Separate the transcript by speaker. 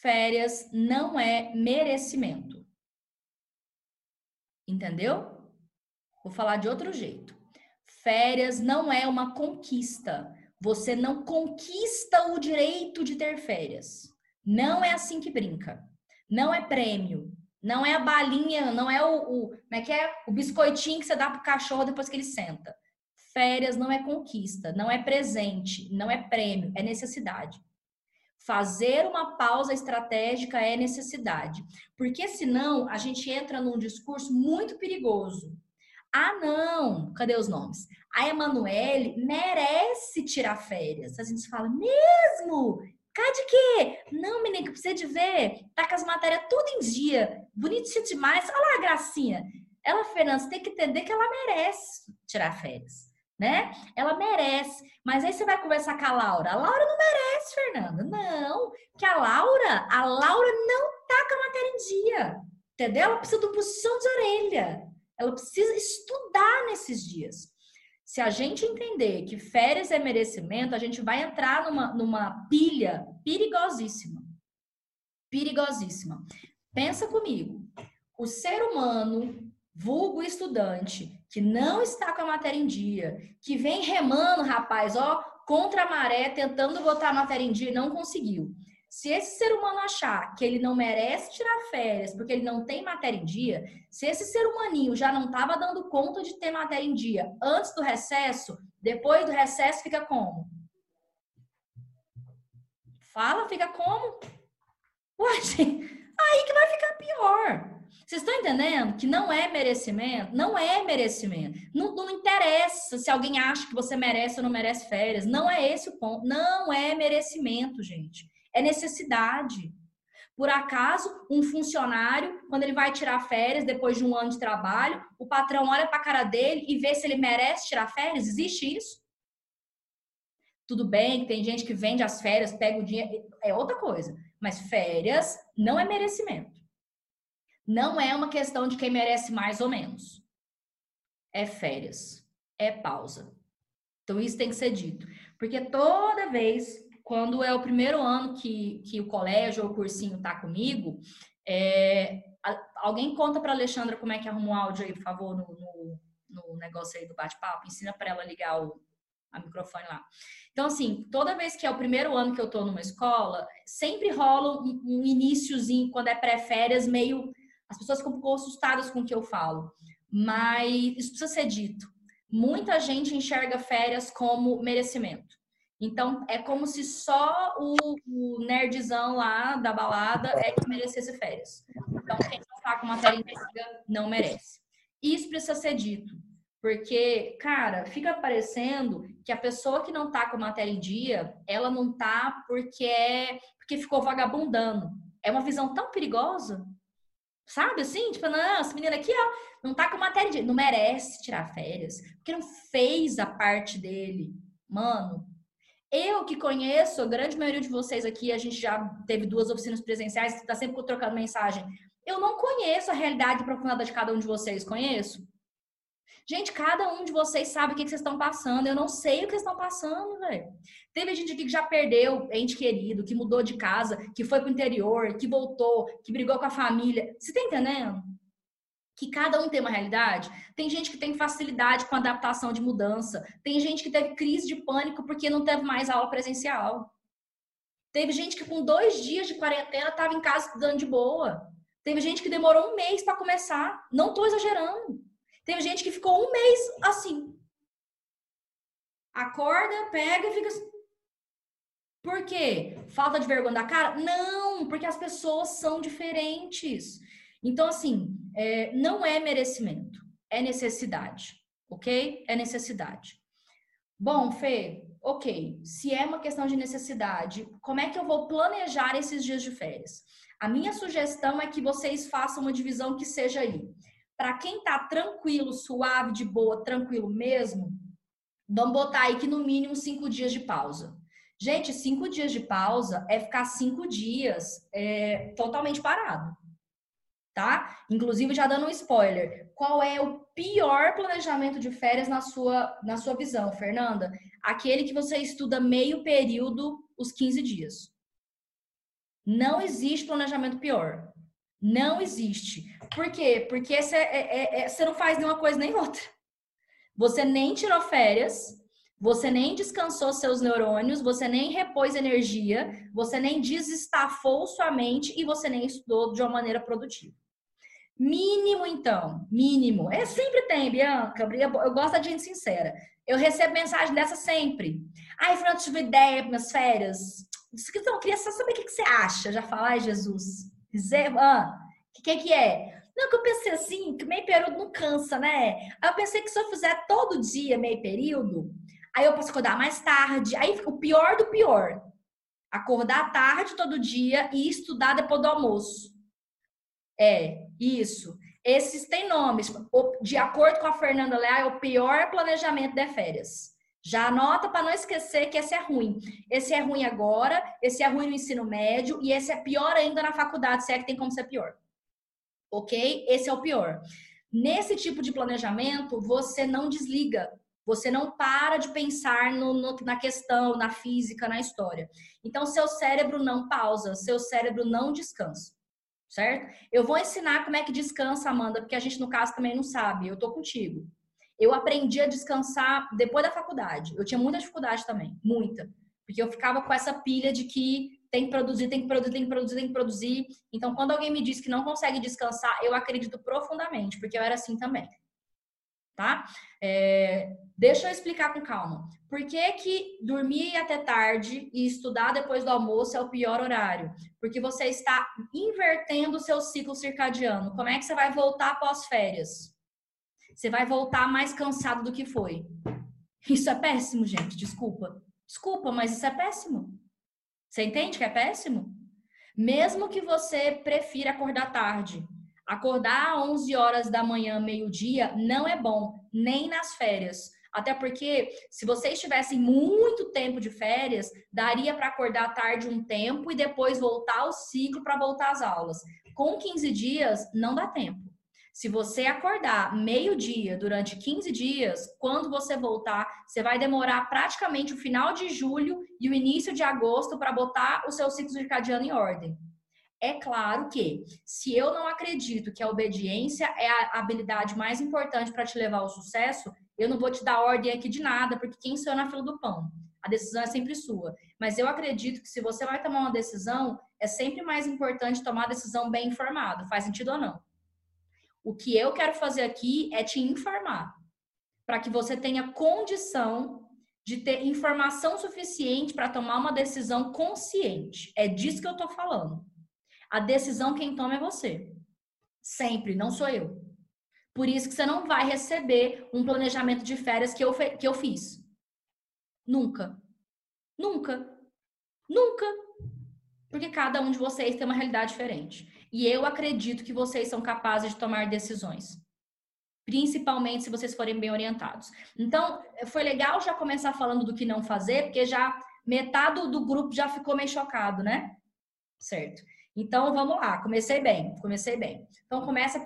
Speaker 1: Férias não é merecimento. Entendeu? Vou falar de outro jeito. Férias não é uma conquista. Você não conquista o direito de ter férias. Não é assim que brinca. Não é prêmio. Não é a balinha, não é o, o como é que é? O biscoitinho que você dá pro cachorro depois que ele senta. Férias não é conquista, não é presente, não é prêmio, é necessidade. Fazer uma pausa estratégica é necessidade, porque senão a gente entra num discurso muito perigoso. Ah, não, cadê os nomes? A Emanuele merece tirar férias. A gente fala, mesmo? Cá de quê? Não, menina, que precisa de ver. Tá com as matérias tudo em dia. Bonitinha demais. Olha lá a gracinha. Ela, Fernanda, tem que entender que ela merece tirar férias, né? Ela merece. Mas aí você vai conversar com a Laura. A Laura não merece, Fernanda. Não. Que a Laura, a Laura não tá com a matéria em dia. Entendeu? Ela precisa do puxão de orelha. Ela precisa estudar nesses dias. Se a gente entender que férias é merecimento, a gente vai entrar numa, numa pilha perigosíssima. Perigosíssima. Pensa comigo. O ser humano, vulgo estudante, que não está com a matéria em dia, que vem remando, rapaz, ó, contra a maré, tentando botar a matéria em dia e não conseguiu. Se esse ser humano achar que ele não merece tirar férias porque ele não tem matéria em dia, se esse ser humaninho já não estava dando conta de ter matéria em dia antes do recesso, depois do recesso fica como? Fala, fica como? Ué, aí que vai ficar pior. Vocês estão entendendo que não é merecimento? Não é merecimento. Não, não interessa se alguém acha que você merece ou não merece férias. Não é esse o ponto. Não é merecimento, gente é necessidade. Por acaso, um funcionário, quando ele vai tirar férias depois de um ano de trabalho, o patrão olha para a cara dele e vê se ele merece tirar férias? Existe isso? Tudo bem que tem gente que vende as férias, pega o dinheiro, é outra coisa. Mas férias não é merecimento. Não é uma questão de quem merece mais ou menos. É férias, é pausa. Então isso tem que ser dito. Porque toda vez quando é o primeiro ano que, que o colégio ou o cursinho tá comigo, é, alguém conta para Alexandra como é que arruma o áudio aí, por favor, no, no, no negócio aí do bate-papo. Ensina para ela ligar o a microfone lá. Então, assim, toda vez que é o primeiro ano que eu tô numa escola, sempre rola um, iníciozinho, quando é pré-férias, meio. As pessoas ficam um pouco assustadas com o que eu falo. Mas isso precisa ser dito. Muita gente enxerga férias como merecimento. Então, é como se só o, o nerdzão lá da balada é que merecesse férias. Então, quem não tá com matéria inimiga não merece. Isso precisa ser dito. Porque, cara, fica parecendo que a pessoa que não tá com matéria em dia, ela não tá porque é porque ficou vagabundando. É uma visão tão perigosa. Sabe assim? Tipo, não, essa menina aqui, ó, não tá com matéria em dia, não merece tirar férias, porque não fez a parte dele. Mano, eu que conheço, a grande maioria de vocês aqui, a gente já teve duas oficinas presenciais, está sempre trocando mensagem. Eu não conheço a realidade profunda de cada um de vocês, conheço? Gente, cada um de vocês sabe o que, vocês estão passando. Eu não sei o que vocês estão passando, velho. Teve gente aqui que já perdeu ente querido, que mudou de casa, que foi pro interior, que voltou, que brigou com a família. Você tá entendendo? que cada um tem uma realidade. Tem gente que tem facilidade com adaptação de mudança. Tem gente que teve crise de pânico porque não teve mais aula presencial. Teve gente que com dois dias de quarentena estava em casa estudando de boa. Teve gente que demorou um mês para começar. Não estou exagerando. Teve gente que ficou um mês assim. Acorda, pega e fica assim. Por quê? Falta de vergonha da cara? Não, porque as pessoas são diferentes. Então, assim, é, não é merecimento, é necessidade, ok? É necessidade. Bom, Fê, ok, se é uma questão de necessidade, como é que eu vou planejar esses dias de férias? A minha sugestão é que vocês façam uma divisão que seja aí. Para quem tá tranquilo, suave, de boa, tranquilo mesmo, vamos botar aí que no mínimo cinco dias de pausa. Gente, cinco dias de pausa é ficar cinco dias é, totalmente parado tá? Inclusive, já dando um spoiler, qual é o pior planejamento de férias na sua, na sua visão, Fernanda? Aquele que você estuda meio período, os 15 dias. Não existe planejamento pior. Não existe. Por quê? Porque você, é, é, é, você não faz nenhuma coisa nem outra. Você nem tirou férias, você nem descansou seus neurônios, você nem repôs energia, você nem desestafou sua mente e você nem estudou de uma maneira produtiva. Mínimo, então, mínimo. É sempre tem, Bianca. Eu gosto da gente sincera. Eu recebo mensagem dessa sempre. Ai, Fernando, tive ideia para minhas férias. Então, eu queria só saber o que você acha. Já falar, ai, Jesus. Ah, o que, que é? Não, que eu pensei assim, que meio período não cansa, né? Aí eu pensei que se eu fizer todo dia meio período, aí eu posso acordar mais tarde. Aí fica o pior do pior. Acordar tarde todo dia e estudar depois do almoço. É, isso. Esses têm nomes. De acordo com a Fernanda Leal, é o pior planejamento de férias. Já anota para não esquecer que esse é ruim. Esse é ruim agora, esse é ruim no ensino médio e esse é pior ainda na faculdade, se é que tem como ser pior ok? Esse é o pior. Nesse tipo de planejamento, você não desliga, você não para de pensar no, no, na questão, na física, na história. Então, seu cérebro não pausa, seu cérebro não descansa, certo? Eu vou ensinar como é que descansa, Amanda, porque a gente, no caso, também não sabe. Eu tô contigo. Eu aprendi a descansar depois da faculdade. Eu tinha muita dificuldade também, muita. Porque eu ficava com essa pilha de que tem que produzir, tem que produzir, tem que produzir, tem que produzir. Então, quando alguém me diz que não consegue descansar, eu acredito profundamente, porque eu era assim também. Tá? É, deixa eu explicar com calma. Por que, que dormir até tarde e estudar depois do almoço é o pior horário? Porque você está invertendo o seu ciclo circadiano. Como é que você vai voltar após férias? Você vai voltar mais cansado do que foi. Isso é péssimo, gente. Desculpa. Desculpa, mas isso é péssimo. Você entende que é péssimo? Mesmo que você prefira acordar tarde, acordar às 11 horas da manhã, meio-dia, não é bom, nem nas férias. Até porque, se vocês tivessem muito tempo de férias, daria para acordar tarde um tempo e depois voltar ao ciclo para voltar às aulas. Com 15 dias, não dá tempo. Se você acordar meio-dia durante 15 dias, quando você voltar, você vai demorar praticamente o final de julho e o início de agosto para botar o seu ciclo circadiano em ordem. É claro que, se eu não acredito que a obediência é a habilidade mais importante para te levar ao sucesso, eu não vou te dar ordem aqui de nada, porque quem sou eu na fila do pão? A decisão é sempre sua. Mas eu acredito que se você vai tomar uma decisão, é sempre mais importante tomar a decisão bem informado. Faz sentido ou não? O que eu quero fazer aqui é te informar, para que você tenha condição de ter informação suficiente para tomar uma decisão consciente. É disso que eu estou falando. A decisão quem toma é você. Sempre, não sou eu. Por isso que você não vai receber um planejamento de férias que eu, que eu fiz. Nunca. Nunca. Nunca. Porque cada um de vocês tem uma realidade diferente. E eu acredito que vocês são capazes de tomar decisões. Principalmente se vocês forem bem orientados. Então, foi legal já começar falando do que não fazer, porque já metade do grupo já ficou meio chocado, né? Certo. Então, vamos lá. Comecei bem, comecei bem. Então, começa